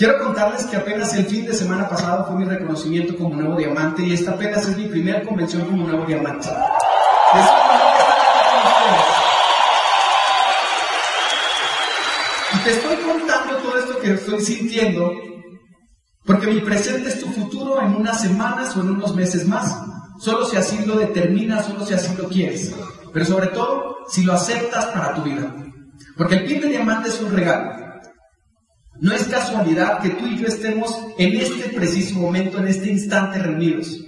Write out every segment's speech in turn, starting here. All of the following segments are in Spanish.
Quiero contarles que apenas el fin de semana pasado fue mi reconocimiento como nuevo diamante y esta apenas es mi primera convención como nuevo diamante. Y te estoy contando todo esto que estoy sintiendo porque mi presente es tu futuro en unas semanas o en unos meses más. Solo si así lo determinas, solo si así lo quieres. Pero sobre todo, si lo aceptas para tu vida. Porque el pin de diamante es un regalo. No es casualidad que tú y yo estemos en este preciso momento, en este instante reunidos.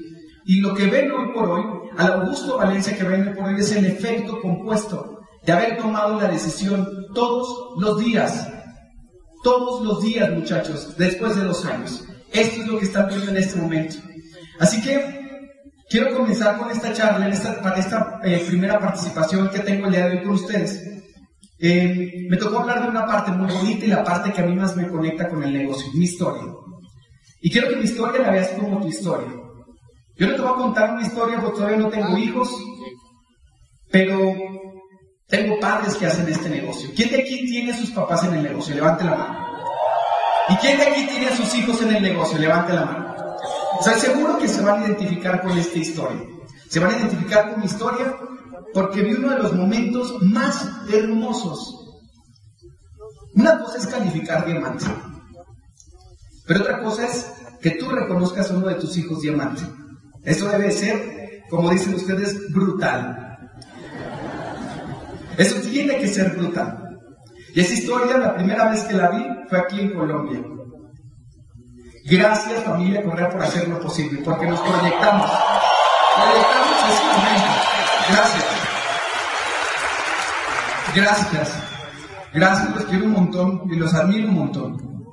Y lo que ven hoy por hoy, al Augusto Valencia que ven hoy por hoy, es el efecto compuesto de haber tomado la decisión todos los días. Todos los días, muchachos, después de dos años. Esto es lo que están viendo en este momento. Así que quiero comenzar con esta charla, esta, esta eh, primera participación que tengo el día de hoy con ustedes. Eh, me tocó hablar de una parte muy bonita y la parte que a mí más me conecta con el negocio, mi historia. Y quiero que mi historia la veas como tu historia. Yo no te voy a contar una historia porque todavía no tengo hijos, pero tengo padres que hacen este negocio. ¿Quién de aquí tiene a sus papás en el negocio? Levante la mano. ¿Y quién de aquí tiene a sus hijos en el negocio? Levante la mano. O sea, seguro que se van a identificar con esta historia. Se van a identificar con mi historia porque vi uno de los momentos más hermosos. Una cosa es calificar diamante, pero otra cosa es que tú reconozcas a uno de tus hijos diamante. Eso debe ser, como dicen ustedes, brutal. Eso tiene que ser brutal. Y esa historia, la primera vez que la vi, fue aquí en Colombia. Gracias familia Correa por hacer lo posible, porque nos proyectamos. Proyectamos ese momento. Gracias. Gracias. Gracias, los quiero un montón y los admiro un montón.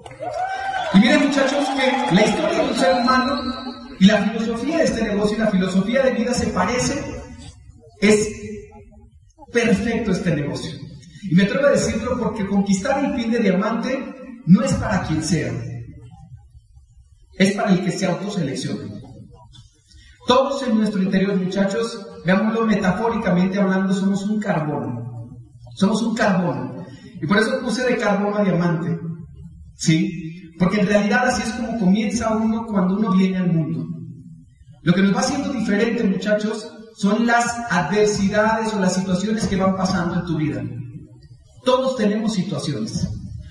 Y miren muchachos que la historia de un ser humano y la filosofía de este negocio y la filosofía de vida se parece. Es perfecto este negocio. Y me atrevo a decirlo porque conquistar el pin de diamante no es para quien sea. Es para el que se autoselecciona. Todos en nuestro interior, muchachos, veámoslo metafóricamente hablando, somos un carbón. Somos un carbón. Y por eso puse de carbón a diamante. ¿Sí? Porque en realidad así es como comienza uno cuando uno viene al mundo. Lo que nos va haciendo diferente, muchachos, son las adversidades o las situaciones que van pasando en tu vida. Todos tenemos situaciones.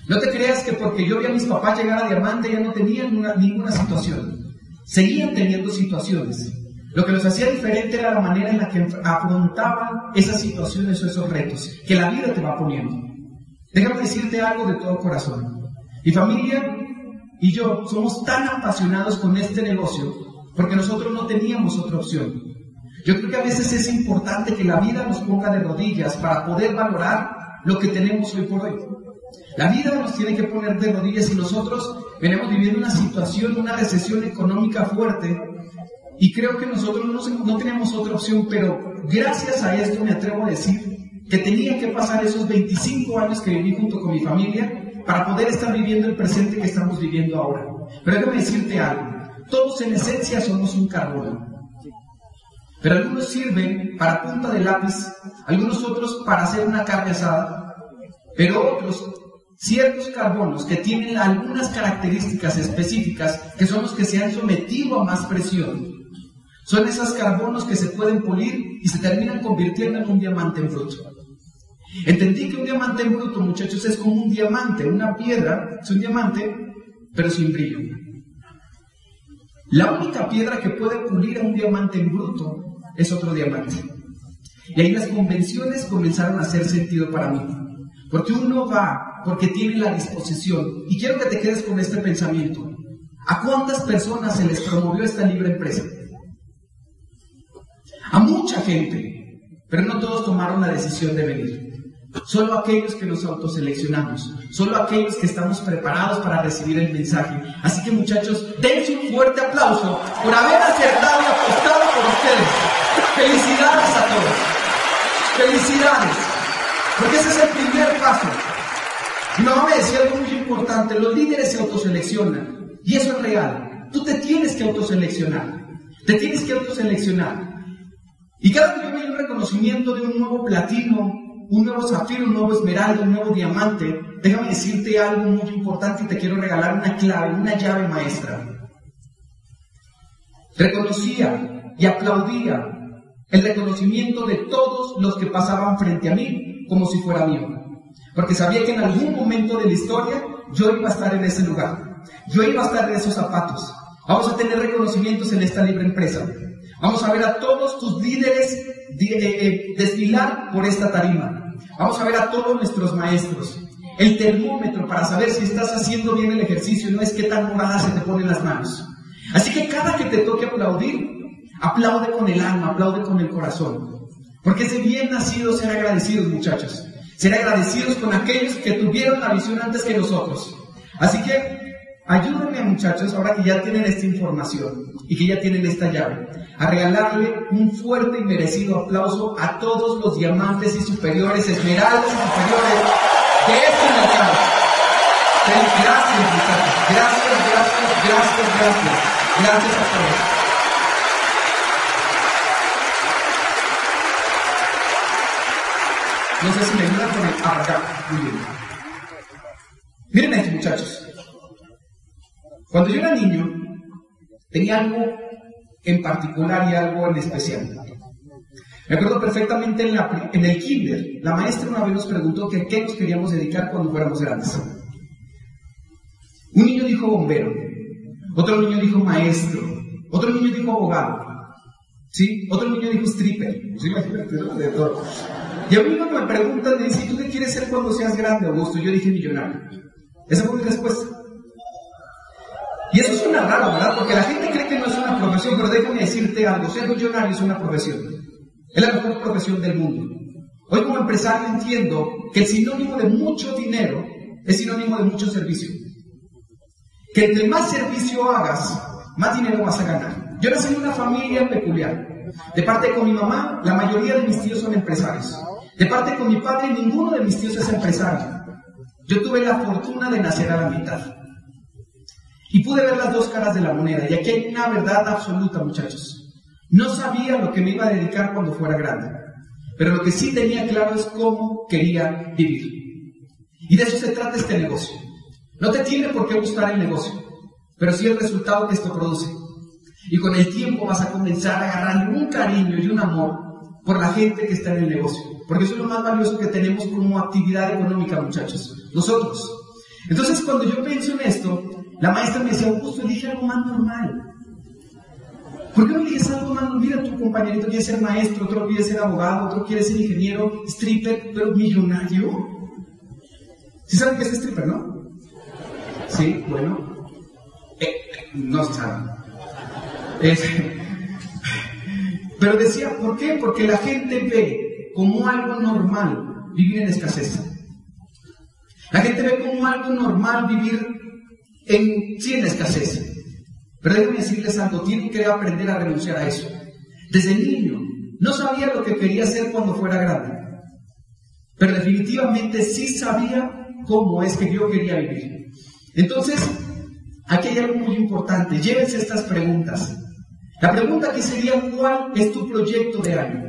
No te creas que porque yo vi a mis papás llegar a diamante ya no tenían ninguna situación. Seguían teniendo situaciones. Lo que los hacía diferente era la manera en la que afrontaban esas situaciones o esos retos que la vida te va poniendo. Déjame decirte algo de todo corazón. Mi familia y yo somos tan apasionados con este negocio porque nosotros no teníamos otra opción. Yo creo que a veces es importante que la vida nos ponga de rodillas para poder valorar lo que tenemos hoy por hoy. La vida nos tiene que poner de rodillas y nosotros venimos viviendo una situación, una recesión económica fuerte y creo que nosotros no, no tenemos otra opción, pero gracias a esto me atrevo a decir que tenía que pasar esos 25 años que viví junto con mi familia para poder estar viviendo el presente que estamos viviendo ahora. Pero déjame decirte algo, todos en esencia somos un carbono. Pero algunos sirven para punta de lápiz, algunos otros para hacer una carne asada, pero otros ciertos carbonos que tienen algunas características específicas que son los que se han sometido a más presión son esos carbonos que se pueden pulir y se terminan convirtiendo en un diamante en bruto. Entendí que un diamante en bruto, muchachos, es como un diamante, una piedra, es un diamante, pero sin brillo. La única piedra que puede pulir a un diamante en bruto es otro diamante. Y ahí las convenciones comenzaron a hacer sentido para mí. Porque uno va porque tiene la disposición. Y quiero que te quedes con este pensamiento. ¿A cuántas personas se les promovió esta libre empresa? A mucha gente, pero no todos tomaron la decisión de venir. Solo aquellos que nos autoseleccionamos, solo aquellos que estamos preparados para recibir el mensaje. Así que muchachos, dense un fuerte aplauso por haber acertado y apostado por ustedes. Felicidades a todos. Felicidades. Porque ese es el primer paso. Mi mamá me decía algo muy importante, los líderes se autoseleccionan. Y eso es real. Tú te tienes que autoseleccionar. Te tienes que autoseleccionar. Y cada que yo veía un reconocimiento de un nuevo platino un nuevo zafiro, un nuevo esmeralda, un nuevo diamante, déjame decirte algo muy importante y te quiero regalar una clave, una llave maestra. Reconocía y aplaudía el reconocimiento de todos los que pasaban frente a mí como si fuera mío. Porque sabía que en algún momento de la historia yo iba a estar en ese lugar. Yo iba a estar en esos zapatos. Vamos a tener reconocimientos en esta libre empresa. Vamos a ver a todos tus líderes desfilar por esta tarima. Vamos a ver a todos nuestros maestros. El termómetro para saber si estás haciendo bien el ejercicio no es qué tan morada se te ponen las manos. Así que cada que te toque aplaudir, aplaude con el alma, aplaude con el corazón. Porque es de bien nacido ser agradecidos, muchachos. Ser agradecidos con aquellos que tuvieron la visión antes que nosotros. Así que ayúdenme, muchachos, ahora que ya tienen esta información y que ya tienen esta llave, a regalarle un fuerte y merecido aplauso a todos los diamantes y superiores, esmeraldas y superiores de este mercado. Gracias, muchachos. Gracias, gracias, gracias, gracias. Gracias a todos. No sé si me ayudan con el acá. Miren esto, muchachos. Cuando yo era niño, tenía algo en particular y algo en especial. Me acuerdo perfectamente en, el kinder, la maestra una vez nos preguntó que qué nos queríamos dedicar cuando fuéramos grandes. Un niño dijo bombero, otro niño dijo maestro. Otro niño dijo abogado. ¿Sí? Otro niño dijo stripper. Imagínate, de. Y a mí cuando me preguntan, me dicen, ¿tú qué quieres ser cuando seas grande, Augusto? Yo dije millonario. Esa fue mi respuesta. Y eso suena raro, ¿verdad? Porque la gente cree que no es una profesión, pero déjame decirte algo, ser millonario es una profesión. Es la mejor profesión del mundo. Hoy como empresario entiendo que el sinónimo de mucho dinero es sinónimo de mucho servicio que entre más servicio hagas, más dinero vas a ganar. Yo nací en una familia peculiar. De parte con mi mamá, la mayoría de mis tíos son empresarios. De parte con mi padre, ninguno de mis tíos es empresario. Yo tuve la fortuna de nacer a la mitad. Y pude ver las dos caras de la moneda. Y aquí hay una verdad absoluta, muchachos. No sabía lo que me iba a dedicar cuando fuera grande. Pero lo que sí tenía claro es cómo quería vivir. Y de eso se trata este negocio. No te tiene por qué gustar el negocio, pero sí el resultado que esto produce. Y con el tiempo vas a comenzar a agarrar un cariño y un amor por la gente que está en el negocio. Porque eso es lo más valioso que tenemos como actividad económica, muchachos. Nosotros. Entonces, cuando yo pienso en esto, la maestra me decía, Augusto, elige algo más normal. ¿Por qué no eliges algo más normal? Mira, tu compañerito quiere ser maestro, otro quiere ser abogado, otro quiere ser ingeniero, stripper, pero millonario. ¿Sí saben qué es stripper, no? Sí, bueno. Eh, no se sabe. pero decía, ¿por qué? Porque la gente ve como algo normal vivir en escasez. La gente ve como algo normal vivir en, sí, en escasez. Pero déjenme decirles algo, tienen que aprender a renunciar a eso. Desde niño, no sabía lo que quería hacer cuando fuera grande. Pero definitivamente sí sabía cómo es que yo quería vivir. Entonces, aquí hay algo muy importante. Llévense estas preguntas. La pregunta aquí sería, ¿cuál es tu proyecto de año?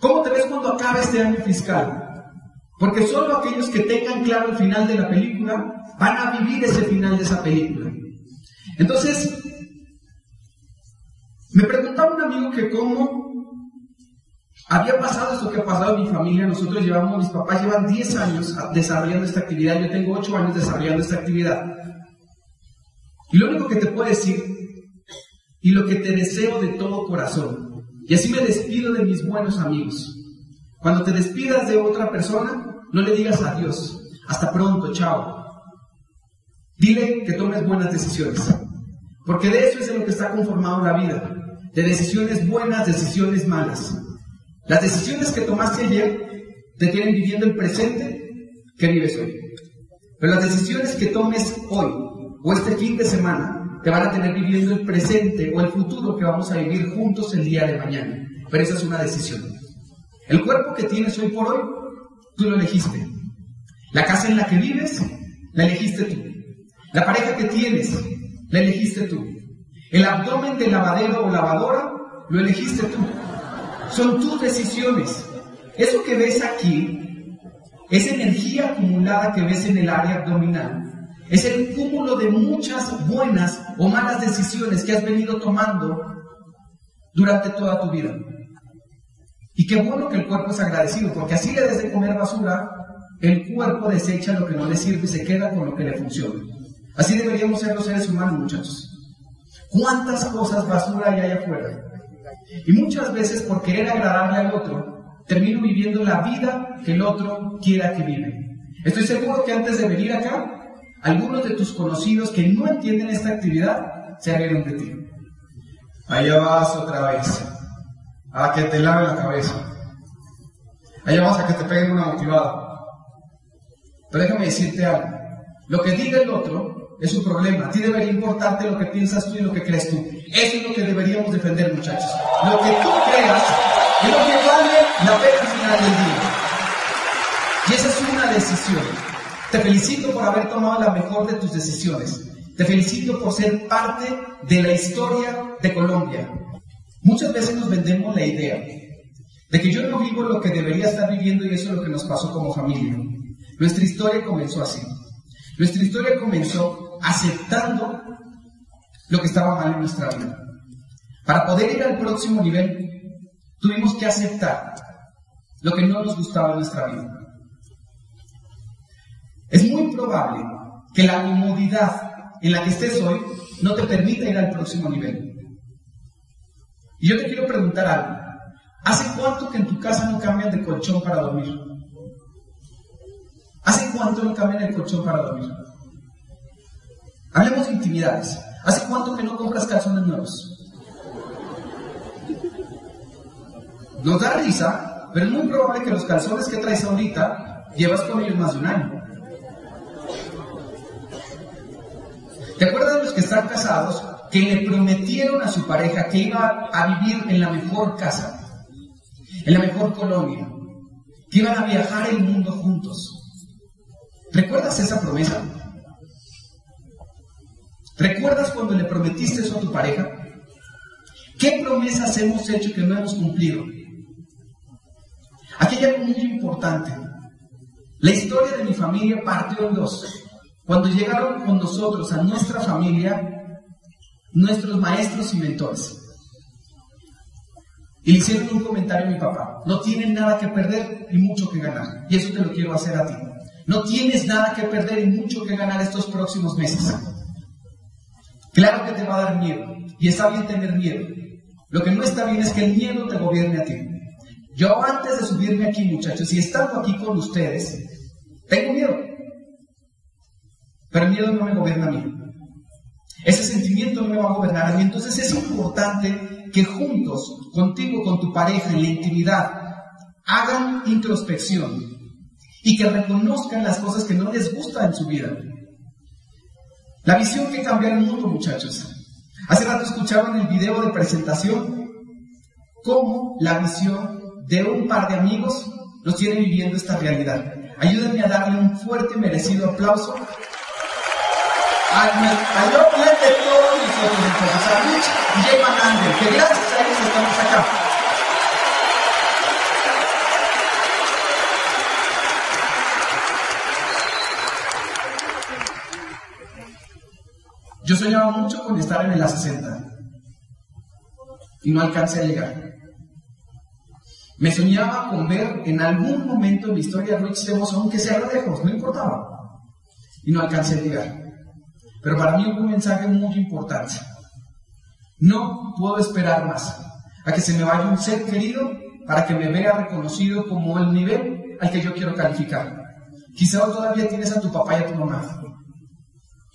¿Cómo te ves cuando acabe este año fiscal? Porque solo aquellos que tengan claro el final de la película van a vivir ese final de esa película. Entonces, me preguntaba un amigo que cómo había pasado esto que ha pasado en mi familia. Nosotros llevamos, mis papás llevan 10 años desarrollando esta actividad. Yo tengo 8 años desarrollando esta actividad. Y lo único que te puedo decir, y lo que te deseo de todo corazón, y así me despido de mis buenos amigos. Cuando te despidas de otra persona, no le digas adiós. Hasta pronto, chao. Dile que tomes buenas decisiones. Porque de eso es de lo que está conformado la vida. De decisiones buenas, decisiones malas. Las decisiones que tomaste ayer te tienen viviendo el presente que vives hoy. Pero las decisiones que tomes hoy o este fin de semana te van a tener viviendo el presente o el futuro que vamos a vivir juntos el día de mañana. Pero esa es una decisión. El cuerpo que tienes hoy por hoy, tú lo elegiste. La casa en la que vives, la elegiste tú. La pareja que tienes, la elegiste tú. El abdomen de lavadero o lavadora, lo elegiste tú. Son tus decisiones. Eso que ves aquí esa energía acumulada que ves en el área abdominal, es el cúmulo de muchas buenas o malas decisiones que has venido tomando durante toda tu vida. Y qué bueno que el cuerpo es agradecido, porque así le des de comer basura, el cuerpo desecha lo que no le sirve y se queda con lo que le funciona. Así deberíamos ser los seres humanos, muchachos. ¿Cuántas cosas basura hay allá afuera? Y muchas veces por querer agradarle al otro, termino viviendo la vida que el otro quiera que vive. Estoy seguro que antes de venir acá, algunos de tus conocidos que no entienden esta actividad se rieron de ti. Allá vas otra vez, a que te lave la cabeza. Allá vas a que te peguen una motivada. Pero déjame decirte algo. Lo que diga el otro es un problema. A ti debería importarte lo que piensas tú y lo que crees tú. Eso es lo que deberíamos defender, muchachos. Lo que tú creas es lo que vale la pena al final del día. Y esa es una decisión. Te felicito por haber tomado la mejor de tus decisiones. Te felicito por ser parte de la historia de Colombia. Muchas veces nos vendemos la idea de que yo no vivo lo que debería estar viviendo y eso es lo que nos pasó como familia. Nuestra historia comenzó así. Nuestra historia comenzó aceptando lo que estaba mal en nuestra vida. Para poder ir al próximo nivel, tuvimos que aceptar lo que no nos gustaba en nuestra vida. Es muy probable que la comodidad en la que estés hoy no te permita ir al próximo nivel. Y yo te quiero preguntar algo. ¿Hace cuánto que en tu casa no cambian de colchón para dormir? ¿Hace cuánto no cambian el colchón para dormir? Hablemos de intimidades. ¿Hace cuánto que no compras calzones nuevos? Nos da risa, pero es muy probable que los calzones que traes ahorita llevas con ellos más de un año. ¿Te acuerdas de los que están casados que le prometieron a su pareja que iba a vivir en la mejor casa, en la mejor colonia, que iban a viajar el mundo juntos? ¿Recuerdas esa promesa? ¿Recuerdas cuando le prometiste eso a tu pareja? ¿Qué promesas hemos hecho que no hemos cumplido? Aquí hay algo muy importante. La historia de mi familia partió en dos. Cuando llegaron con nosotros a nuestra familia, nuestros maestros y mentores. Y le hicieron un comentario a mi papá. No tienen nada que perder y mucho que ganar. Y eso te lo quiero hacer a ti. No tienes nada que perder y mucho que ganar estos próximos meses. Claro que te va a dar miedo. Y está bien tener miedo. Lo que no está bien es que el miedo te gobierne a ti. Yo antes de subirme aquí, muchachos, y estando aquí con ustedes, tengo miedo. Pero el miedo no me gobierna a mí. Ese sentimiento me va a gobernar a mí. Entonces es importante que juntos, contigo, con tu pareja, en la intimidad, hagan introspección y que reconozcan las cosas que no les gustan en su vida. La visión que cambia el mundo, muchachos. Hace rato escuchaban el video de presentación, cómo la visión de un par de amigos nos tiene viviendo esta realidad. Ayúdenme a darle un fuerte y merecido aplauso al, al de todos nosotros, entonces, a Rich y Jay Ángel, que gracias a ellos estamos acá. Yo soñaba mucho con estar en el A60 y no alcancé a llegar. Me soñaba con ver en algún momento en la historia de Rich DeVos, aunque sea lejos, no importaba. Y no alcancé a llegar. Pero para mí hubo un mensaje muy importante. No puedo esperar más a que se me vaya un ser querido para que me vea reconocido como el nivel al que yo quiero calificar. Quizá todavía tienes a tu papá y a tu mamá,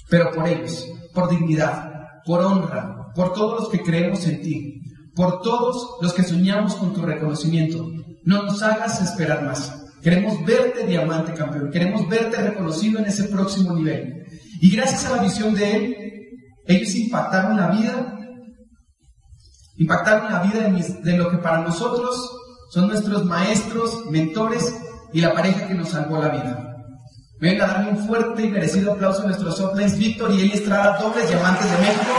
pero por ellos, por dignidad, por honra, por todos los que creemos en ti, por todos los que soñamos con tu reconocimiento. No nos hagas esperar más. Queremos verte diamante campeón, queremos verte reconocido en ese próximo nivel. Y gracias a la visión de él, ellos impactaron la vida, impactaron la vida de, lo que para nosotros son nuestros maestros, mentores y la pareja que nos salvó la vida. Venga a darle un fuerte y merecido aplauso a nuestros uplines Víctor y Eli Estrada, dobles diamantes de México.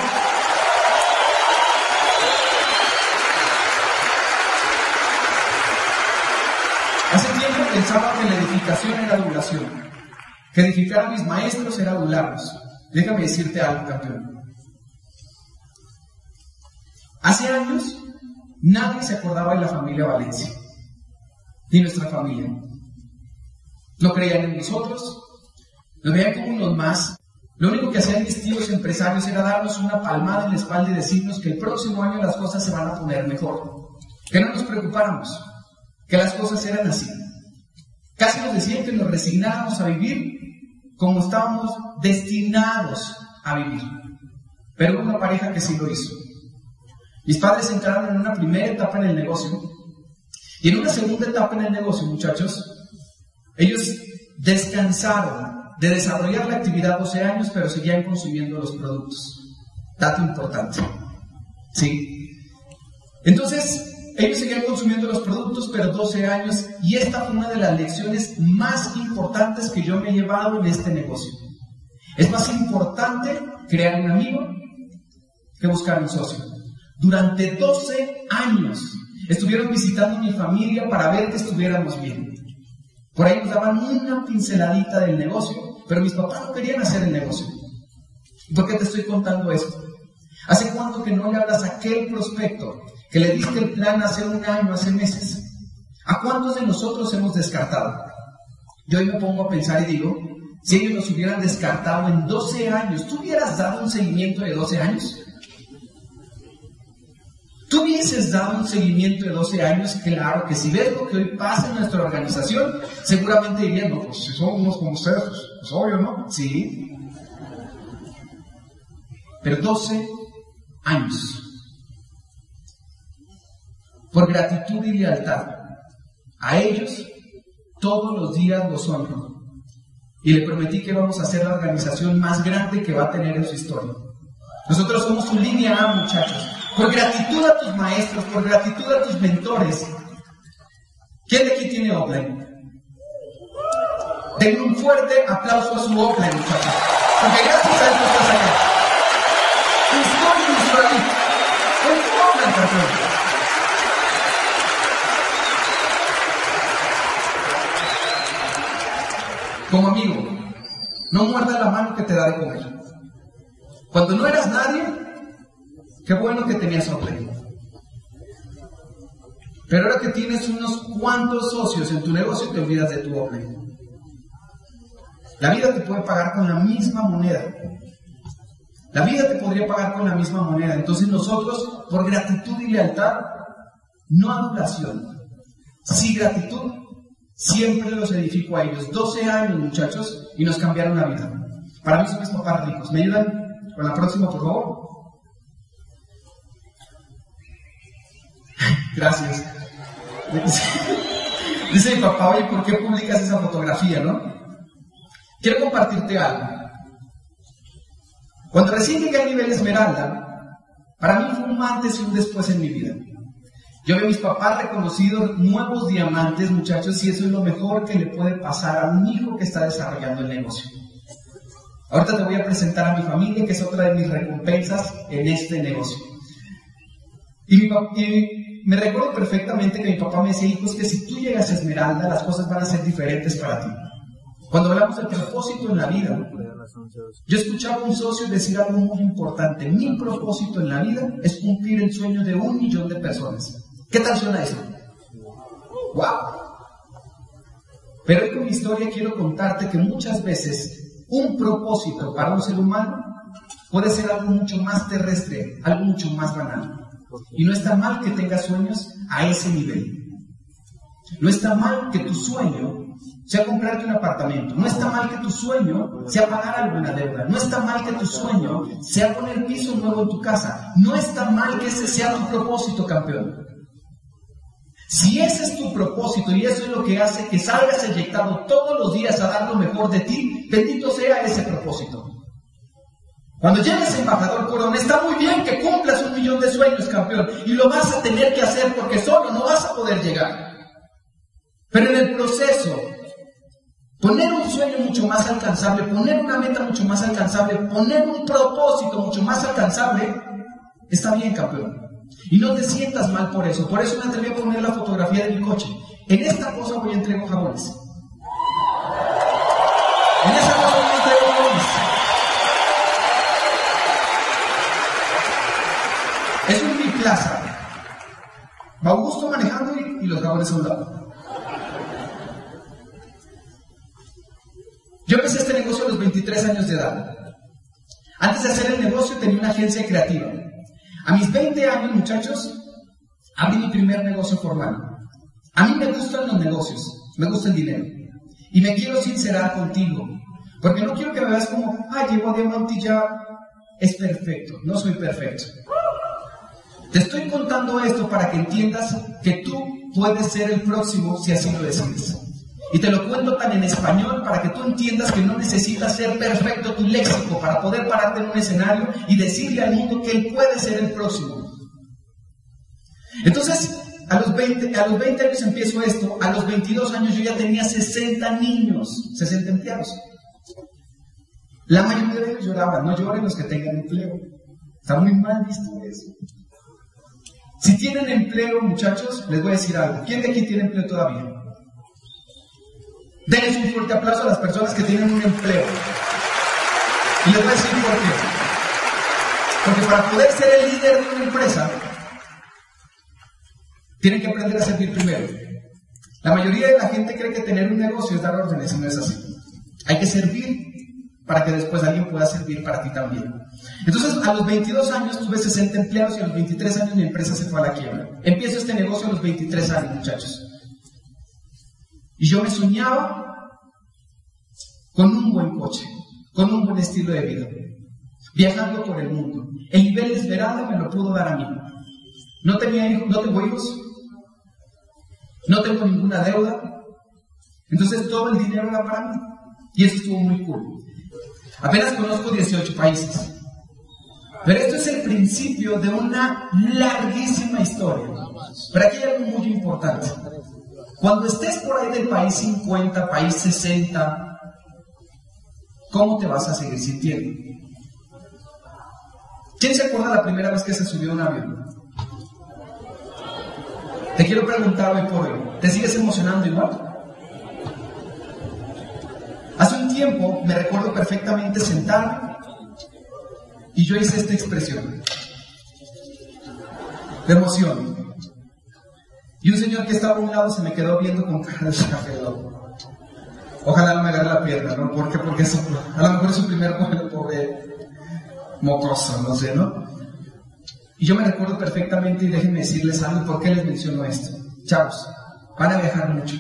Hace tiempo pensaba que la edificación era adulación. Que edificar a mis maestros era adularlos. Déjame decirte algo, campeón. Hace años nadie se acordaba de la familia Valencia, ni nuestra familia. No creían en nosotros, nos veían como unos más. Lo único que hacían mis tíos empresarios era darnos una palmada en la espalda y decirnos que el próximo año las cosas se van a poner mejor, que no nos preocupáramos, que las cosas eran así. Casi nos decían que nos resignáramos a vivir como estábamos destinados a vivir. Pero hubo una pareja que sí lo hizo. Mis padres entraron en una primera etapa en el negocio y en una segunda etapa en el negocio, muchachos, ellos descansaron de desarrollar la actividad 12 años, pero seguían consumiendo los productos. Dato importante. ¿Sí? Entonces, ellos seguían consumiendo los productos, pero 12 años, y esta fue una de las lecciones más importantes que yo me he llevado en este negocio. Es más importante crear un amigo que buscar un socio. Durante 12 años estuvieron visitando mi familia para ver que estuviéramos bien. Por ahí nos daban una pinceladita del negocio, pero mis papás no querían hacer el negocio. ¿Y por qué te estoy contando esto? ¿Hace cuánto que no le hablas a aquel prospecto que le diste el plan hace un año, hace meses? ¿A cuántos de nosotros hemos descartado? Yo hoy me pongo a pensar y digo, si ellos nos hubieran descartado en 12 años, ¿tú hubieras dado un seguimiento de 12 años? ¿Tú hubieses dado un seguimiento de 12 años? Claro que si ves lo que hoy pasa en nuestra organización, seguramente dirían, no, pues si somos como ustedes, pues, pues, obvio, ¿no? Sí. Pero 12 años. Por gratitud y lealtad. A ellos todos los días los honro. Y le prometí que vamos a ser la organización más grande que va a tener en su historia. Nosotros somos su línea A, muchachos por gratitud a tus maestros, por gratitud a tus mentores. ¿Quién de aquí tiene offline? Denle un fuerte aplauso a su offline, muchachos. Porque gracias a esto estás allá. Estoy en tu offline, Como amigo, no muerda la mano que te da de comer. Cuando no eras nadie, Qué bueno que tenías Oplay. Pero ahora que tienes unos cuantos socios en tu negocio, te olvidas de tu Oplay. La vida te puede pagar con la misma moneda. La vida te podría pagar con la misma moneda. Entonces nosotros, por gratitud y lealtad, no adulación, sí gratitud, siempre los edifico a ellos. 12 años, muchachos, y nos cambiaron la vida. Para mí son mis papás ricos. ¿Me ayudan con la próxima, por favor? Gracias. Dice mi papá, oye, ¿por qué publicas esa fotografía, no? Quiero compartirte algo. Cuando recién llegué a nivel Esmeralda, para mí fue un antes y un después en mi vida. Yo veo a mis papás reconocidos nuevos diamantes, muchachos, y eso es lo mejor que le puede pasar a un hijo que está desarrollando el negocio. Ahorita te voy a presentar a mi familia, que es otra de mis recompensas en este negocio. Y y me recuerdo perfectamente que mi papá me decía, hijo, es que si tú llegas a Esmeralda, las cosas van a ser diferentes para ti. Cuando hablamos del propósito en la vida, yo escuchaba a un socio decir algo muy importante. Mi propósito en la vida es cumplir el sueño de un millón de personas. ¿Qué tal suena eso? ¡Wow! Pero con mi historia quiero contarte que muchas veces un propósito para un ser humano puede ser algo mucho más terrestre, algo mucho más banal. Y no está mal que tengas sueños a ese nivel. No está mal que tu sueño sea comprarte un apartamento. No está mal que tu sueño sea pagar alguna deuda. No está mal que tu sueño sea poner piso nuevo en tu casa. No está mal que ese sea tu propósito, campeón. Si ese es tu propósito y eso es lo que hace que salgas eyectado todos los días a dar lo mejor de ti, bendito sea ese propósito. Cuando llegues embajador Corona, está muy bien que cumplas un millón de sueños, campeón, y lo vas a tener que hacer porque solo no vas a poder llegar. Pero en el proceso, poner un sueño mucho más alcanzable, poner una meta mucho más alcanzable, poner un propósito mucho más alcanzable, está bien, campeón. Y no te sientas mal por eso. Por eso me atreví a poner la fotografía de mi coche. en esta cosa voy a entregar jabones. En esa cosa voy a entregar jabones. Es un biplaza. Va Augusto manejando y, y los jabones a un lado. Yo empecé este negocio a los 23 años de edad. Antes de hacer el negocio tenía una agencia creativa. A mis 20 años, muchachos, abrí mi primer negocio formal. A mí me gustan los negocios, me gusta el dinero. Y me quiero sincerar contigo, porque no quiero que me veas como, ah, llevo a Diamante y ya es perfecto. No soy perfecto. Te estoy contando esto para que entiendas que tú puedes ser el próximo si así lo decides. Y te lo cuento tan en español para que tú entiendas que no necesitas ser perfecto tu léxico para poder pararte en un escenario y decirle al mundo que él puede ser el próximo. Entonces, a los 20, a los 20 años empiezo esto, a los 22 años yo ya tenía 60 niños, 60 empleados. La mayoría de ellos lloraban, no lloren los que tengan empleo. Está muy mal visto eso. Si tienen empleo, muchachos, les voy a decir algo. ¿Quién de aquí tiene empleo todavía? Denles un fuerte aplauso a las personas que tienen un empleo. Y les voy a decir por qué. Porque para poder ser el líder de una empresa, tienen que aprender a servir primero. La mayoría de la gente cree que tener un negocio es dar órdenes y no es así. Hay que servir para que después alguien pueda servir para ti también. Entonces, a los 22 años tuve 60 empleados y a los 23 años mi empresa se fue a la quiebra. Empiezo este negocio a los 23 años, muchachos. Y yo me soñaba con un buen coche, con un buen estilo de vida, viajando por el mundo. El nivel esperado me lo pudo dar a mí. No tenía hijos, no tengo hijos, no tengo ninguna deuda. Entonces todo el dinero era para mí. Y eso estuvo muy cool. Apenas conozco 18 países. Pero esto es el principio de una larguísima historia. Pero aquí hay algo muy importante. Cuando estés por ahí del país 50, país 60, ¿cómo te vas a seguir sintiendo? ¿Quién se acuerda la primera vez que se subió a un avión? Te quiero preguntar hoy por hoy, ¿te sigues emocionando igual? Hace un tiempo me recuerdo perfectamente sentarme y yo hice esta expresión de emoción. Y un señor que estaba a un lado se me quedó viendo con cara de café Ojalá no me agarre la pierna, ¿no? ¿Por qué? Porque a lo mejor es su primer vuelo, pobre mocoso, no sé, ¿no? Y yo me recuerdo perfectamente, y déjenme decirles algo, ¿por qué les menciono esto? Chavos, van a viajar mucho,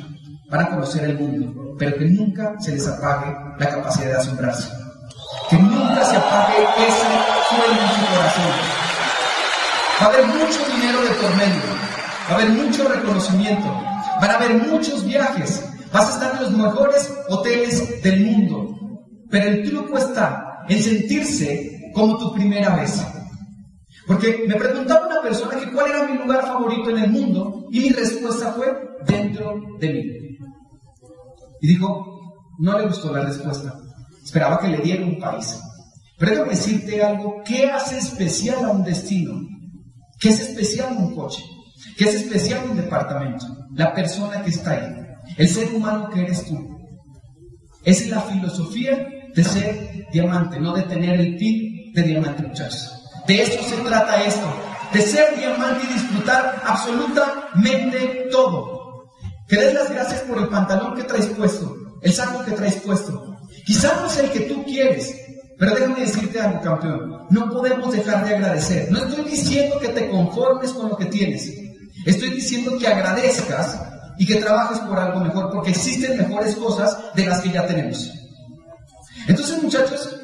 van a conocer el mundo, pero que nunca se les apague la capacidad de asombrarse. Que nunca se apague ese sueño en su corazón. Va a haber mucho dinero de por medio, a haber mucho reconocimiento, van a haber muchos viajes, vas a estar en los mejores hoteles del mundo. Pero el truco está en sentirse como tu primera vez. Porque me preguntaba una persona que cuál era mi lugar favorito en el mundo y mi respuesta fue dentro de mí. Y dijo, no le gustó la respuesta. Esperaba que le diera un país. Pero déjame decirte algo, ¿qué hace especial a un destino? ¿Qué es especial a un coche? ¿Qué es especial un departamento? La persona que está ahí. El ser humano que eres tú. Esa es la filosofía de ser diamante, no de tener el pin de diamante, muchachos. De eso se trata esto. De ser diamante y disfrutar absolutamente todo. Que des las gracias por el pantalón que traes puesto, el saco que traes puesto. Quizás no es el que tú quieres, pero déjame decirte algo, campeón. No podemos dejar de agradecer. No estoy diciendo que te conformes con lo que tienes. Estoy diciendo que agradezcas y que trabajes por algo mejor, porque existen mejores cosas de las que ya tenemos. Entonces, muchachos,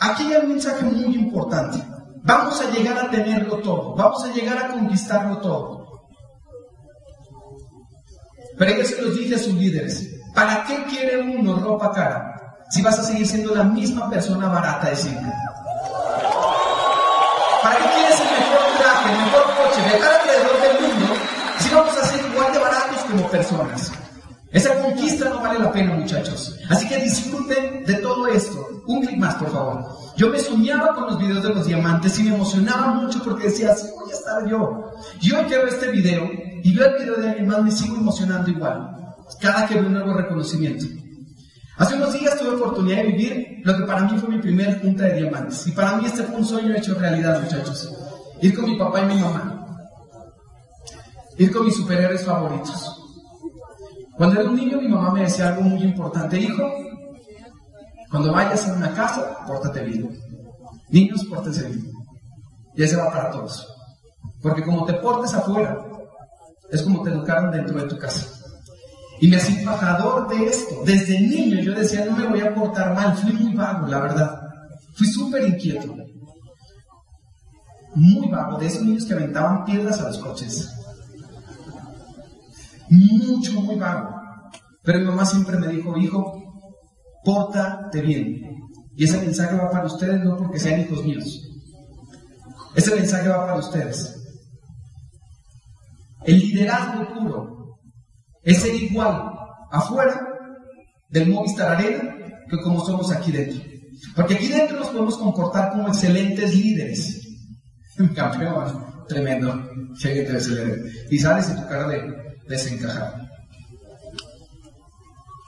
aquí hay un mensaje muy importante. Vamos a llegar a tenerlo todo, vamos a llegar a conquistarlo todo. Pero que se los dije a sus líderes, ¿para qué quiere uno ropa cara si vas a seguir siendo la misma persona barata de siempre? ¿Para qué coche, viajar alrededor del mundo si vamos a ser igual de baratos como personas? Esa conquista no vale la pena, muchachos. Así que disfruten de todo esto. Un clic más, por favor. Yo me soñaba con los videos de los diamantes y me emocionaba mucho porque decía, así voy a estar yo. Y hoy que veo este video, y veo el video de alguien más, me sigo emocionando igual. Cada que veo un nuevo reconocimiento. Hace unos días tuve oportunidad de vivir lo que para mí fue mi primer punta de diamantes. Y para mí este fue un sueño hecho realidad, muchachos. Ir con mi papá y mi mamá. Ir con mis superhéroes favoritos. Cuando era un niño, mi mamá me decía algo muy importante. Hijo, cuando vayas a una casa, pórtate bien. Niños, pórtense bien. Y ese va para todos. Porque como te portes afuera, es como te educaron dentro de tu casa. Y me hacía embajador de esto. Desde niño yo decía, no me voy a portar mal. Fui muy vago, la verdad. Fui súper inquieto. Muy vago. De esos niños que aventaban piedras a los coches. Mucho, muy vago. Pero mi mamá siempre me dijo, hijo, pórtate bien. Y ese mensaje va para ustedes no porque sean hijos míos. Ese mensaje va para ustedes. El liderazgo puro es ser igual afuera del Movistar Arena que como somos aquí dentro. Porque aquí dentro nos podemos comportar como excelentes líderes. Campeón, tremendo. Y sales de tu cara de desencajar.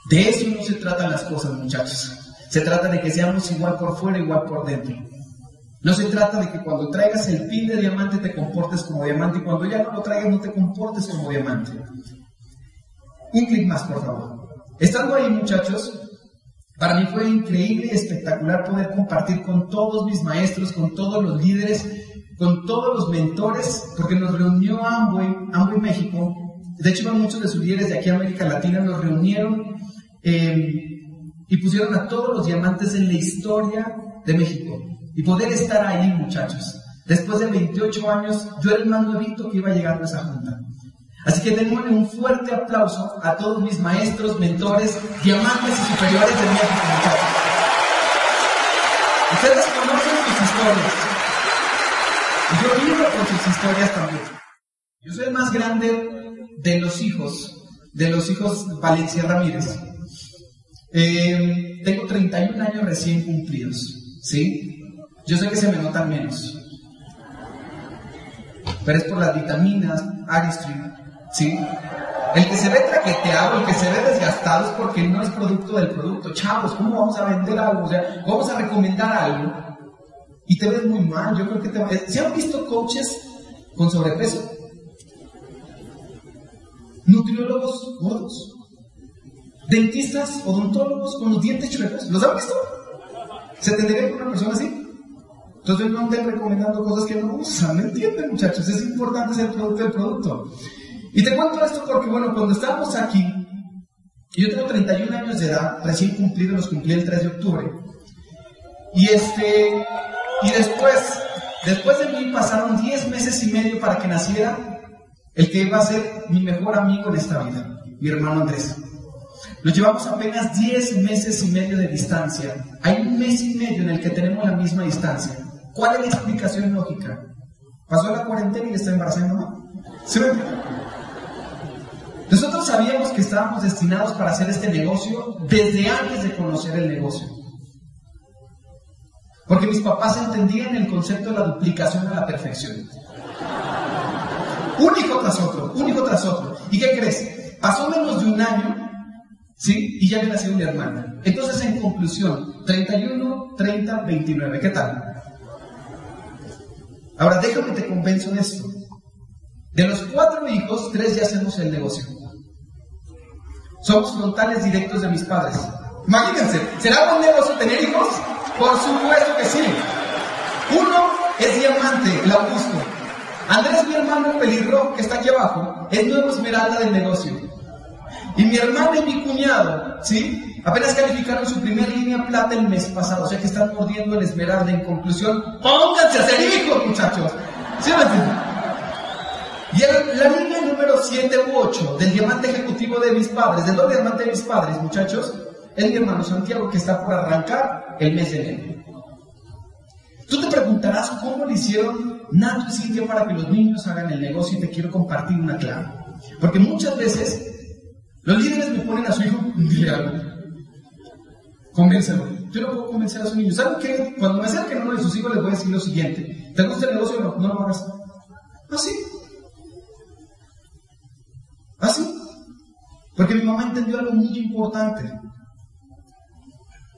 De eso no se tratan las cosas, muchachos. Se trata de que seamos igual por fuera, igual por dentro. No se trata de que cuando traigas el pin de diamante te comportes como diamante y cuando ya no lo traigas no te comportes como diamante. Un clic más, por favor. Estando ahí, muchachos, para mí fue increíble y espectacular poder compartir con todos mis maestros, con todos los líderes, con todos los mentores, porque nos reunió Amway, Amway México. De hecho, muchos de sus líderes de aquí a América Latina nos reunieron em, y pusieron a todos los diamantes en la historia de México. Y poder estar ahí, muchachos. Después de 28 años, yo era el más nuevito que iba llegando a esa junta. Así que démosle un fuerte aplauso a todos mis maestros, mentores, diamantes y superiores de México, muchachos. Ustedes conocen sus historias. Historias también. Yo soy el más grande de los hijos, de los hijos Valencia Ramírez. Eh, tengo 31 años recién cumplidos, ¿sí? Yo sé que se me notan menos, pero es por las vitaminas, Aristry, ¿Sí? El que se ve traqueteado, el que se ve desgastado es porque no es producto del producto. Chavos, ¿cómo vamos a vender algo? O sea, vamos a recomendar algo y te ves muy mal. Yo creo que te va... ¿Se han visto coaches con sobrepeso? Nutriólogos gordos. Dentistas, odontólogos con los dientes chuecos. ¿Los han visto? ¿Se tendría con una persona así? Entonces no estén recomendando cosas que no usan, ¿me entienden muchachos? Es importante ser producto del producto. Y te cuento esto porque, bueno, cuando estábamos aquí, yo tengo 31 años de edad, recién cumplido, los cumplí el 3 de octubre. Y este, y después, después de mí pasaron 10 meses y medio para que naciera el que iba a ser mi mejor amigo en esta vida, mi hermano Andrés. Nos llevamos apenas 10 meses y medio de distancia. Hay un mes y medio en el que tenemos la misma distancia. ¿Cuál es la explicación lógica? Pasó la cuarentena y está embarazando ¿Sí me nosotros sabíamos que estábamos destinados para hacer este negocio desde antes de conocer el negocio. Porque mis papás entendían el concepto de la duplicación a la perfección. Un hijo tras otro, un hijo tras otro. ¿Y qué crees? Pasó menos de un año, ¿sí? Y ya había nacido mi hermana. Entonces, en conclusión, 31, 30, 29. ¿Qué tal? Ahora, déjame te convenzo en esto. De los cuatro hijos, tres ya hacemos el negocio. Somos frontales directos de mis padres. Imagínense, ¿será buen negocio tener hijos? Por supuesto que sí. Uno es diamante, el Augusto. Andrés, mi hermano pelirrojo que está aquí abajo, es nuevo esmeralda del negocio. Y mi hermano y mi cuñado, ¿sí? Apenas calificaron su primer línea plata el mes pasado, o sea que están mordiendo el esmeralda. En conclusión, pónganse a ser hijos, muchachos. ¿Sí? Y la línea número 7 u 8 del diamante ejecutivo de mis padres, del doble diamante de mis padres, muchachos, es mi hermano Santiago que está por arrancar el mes de enero. Tú te preguntarás cómo le hicieron Nato y Cintia para que los niños hagan el negocio y te quiero compartir una clave. Porque muchas veces los líderes me ponen a su hijo, dile algo, convéncelo. Yo no puedo convencer a su niño. ¿Saben qué? Cuando me acerquen a uno de sus hijos les voy a decir lo siguiente. ¿Te gusta el negocio o no? No lo hagas. Así. Así. Porque mi mamá entendió algo muy importante.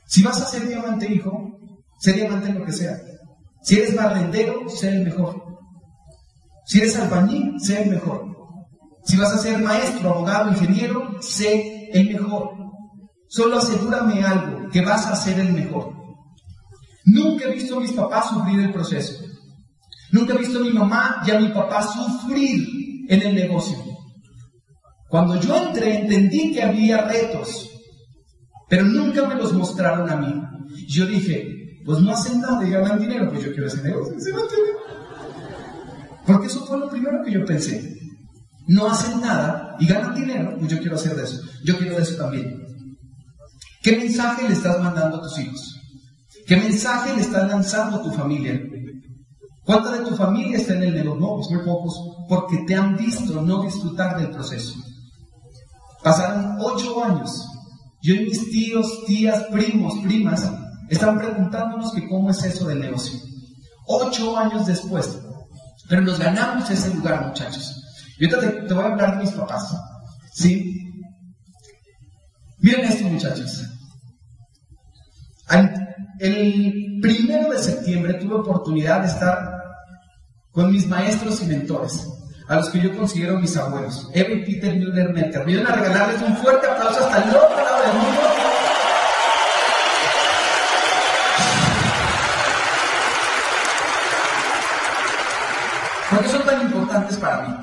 Si vas a ser diamante, hijo, sé diamante en lo que sea. Si eres barrendero, sé el mejor. Si eres albañil, sé el mejor. Si vas a ser maestro, abogado, ingeniero, sé el mejor. Solo asegúrame algo, que vas a ser el mejor. Nunca he visto a mis papás sufrir el proceso. Nunca he visto a mi mamá y a mi papá sufrir en el negocio. Cuando yo entré entendí que había retos, pero nunca me los mostraron a mí. Yo dije, pues no hacen nada y ganan dinero, pues yo quiero ese negocio. Porque eso fue lo primero que yo pensé. No hacen nada y ganan dinero, pues yo quiero hacer de eso. Yo quiero de eso también. ¿Qué mensaje le estás mandando a tus hijos? ¿Qué mensaje le estás lanzando a tu familia? ¿Cuánta de tu familia está en el negocio? No, pues muy pocos, porque te han visto no disfrutar del proceso. Pasaron ocho años. Yo y mis tíos, tías, primos, primas, están preguntándonos que cómo es eso del negocio. Ocho años después. Pero nos ganamos ese lugar, muchachos. Y ahorita te, voy a hablar de mis papás. ¿Sí? Miren esto, muchachos. El primero de septiembre tuve oportunidad de estar con mis maestros y mentores, a los que yo considero mis abuelos, Eva y Peter Müller Merker. Vienen a regalarles un fuerte aplauso hasta el otro lado del mundo. ¿Por qué son tan importantes para mí?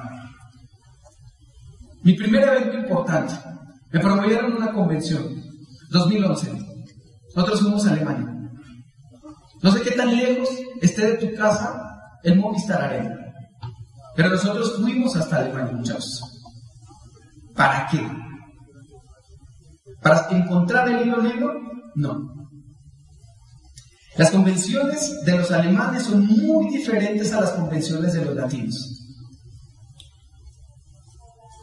Mi primer evento importante, me promovieron una convención, 2011. Nosotros fuimos a Alemania. No sé qué tan lejos esté de tu casa el Movistar Arena. Pero nosotros fuimos hasta Alemania, muchachos. ¿Para qué? ¿Para encontrar el hilo negro? No. Las convenciones de los alemanes son muy diferentes a las convenciones de los latinos.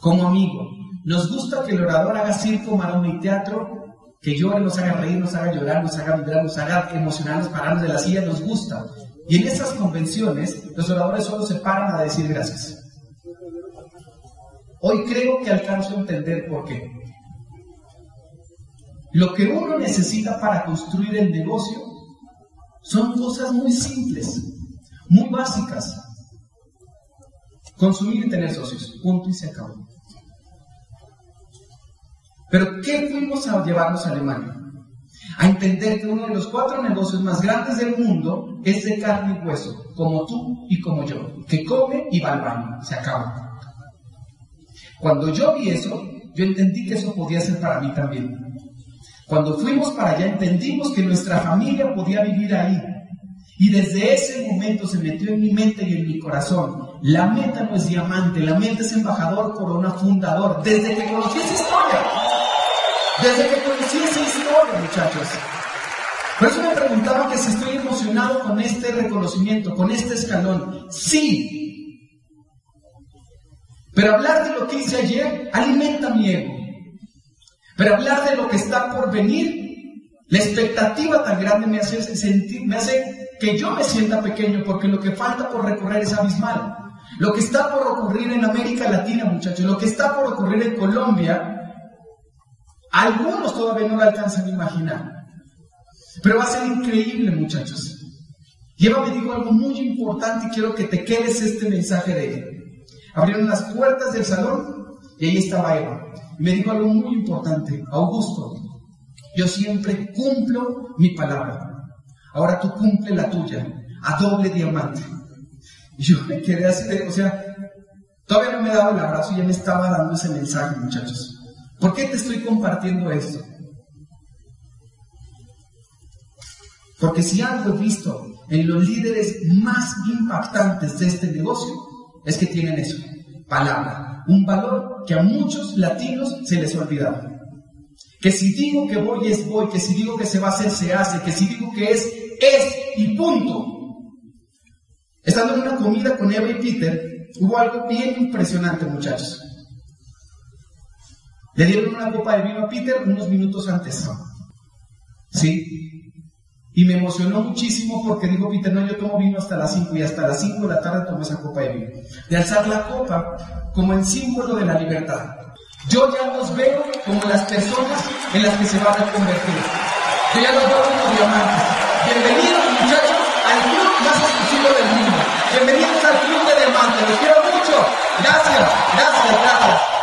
Como amigo, nos gusta que el orador haga circo, maroma y teatro que llore, nos haga reír, nos haga llorar, nos haga vibrar, nos haga emocionarnos, pararnos de la silla, nos gusta. Y en esas convenciones, los oradores solo se paran a decir gracias. Hoy creo que alcanzo a entender por qué. Lo que uno necesita para construir el negocio son cosas muy simples, muy básicas. Consumir y tener socios. Punto y se acabó. Pero ¿qué fuimos a llevarnos a Alemania? A entender que uno de los cuatro negocios más grandes del mundo es de carne y hueso, como tú y como yo, que come y va al baño, se acaba. Cuando yo vi eso, yo entendí que eso podía ser para mí también. Cuando fuimos para allá entendimos que nuestra familia podía vivir ahí. Y desde ese momento se metió en mi mente y en mi corazón. La meta no es diamante, la meta es embajador, corona, fundador. Desde que conocí esa historia, desde que conocí esa historia, muchachos. Por eso me preguntaba que si estoy emocionado con este reconocimiento, con este escalón. Sí. Pero hablar de lo que hice ayer alimenta mi ego. Pero hablar de lo que está por venir, la expectativa tan grande me hace sentir, me hace que yo me sienta pequeño porque lo que falta por recorrer es abismal. Lo que está por ocurrir en América Latina, muchachos, lo que está por ocurrir en Colombia, algunos todavía no lo alcanzan a imaginar. Pero va a ser increíble, muchachos. Y Eva me dijo algo muy importante y quiero que te quedes este mensaje de ella. Abrieron las puertas del salón y ahí estaba Eva. Y me dijo algo muy importante. Augusto, yo siempre cumplo mi palabra. Ahora tú cumple la tuya, a doble diamante. Y yo me quedé así de, o sea, todavía no me daba el abrazo y ya me estaba dando ese mensaje, muchachos. ¿Por qué te estoy compartiendo esto? Porque si algo he visto en los líderes más impactantes de este negocio, es que tienen eso, palabra, un valor que a muchos latinos se les ha olvidado. Que si digo que voy es voy, que si digo que se va a hacer se hace, que si digo que es es y punto. Estando en una comida con Eva y Peter, hubo algo bien impresionante, muchachos. Le dieron una copa de vino a Peter unos minutos antes. ¿Sí? Y me emocionó muchísimo porque dijo Peter, no, yo tomo vino hasta las 5 y hasta las 5 de la tarde tomo esa copa de vino. De alzar la copa como el símbolo de la libertad. Yo ya los veo como las personas en las que se van a convertir. Yo ya los veo como diamantes. Bienvenidos muchachos al club más exclusivo del mundo. Bienvenidos al club de diamantes. Los quiero mucho. Gracias, gracias, gracias.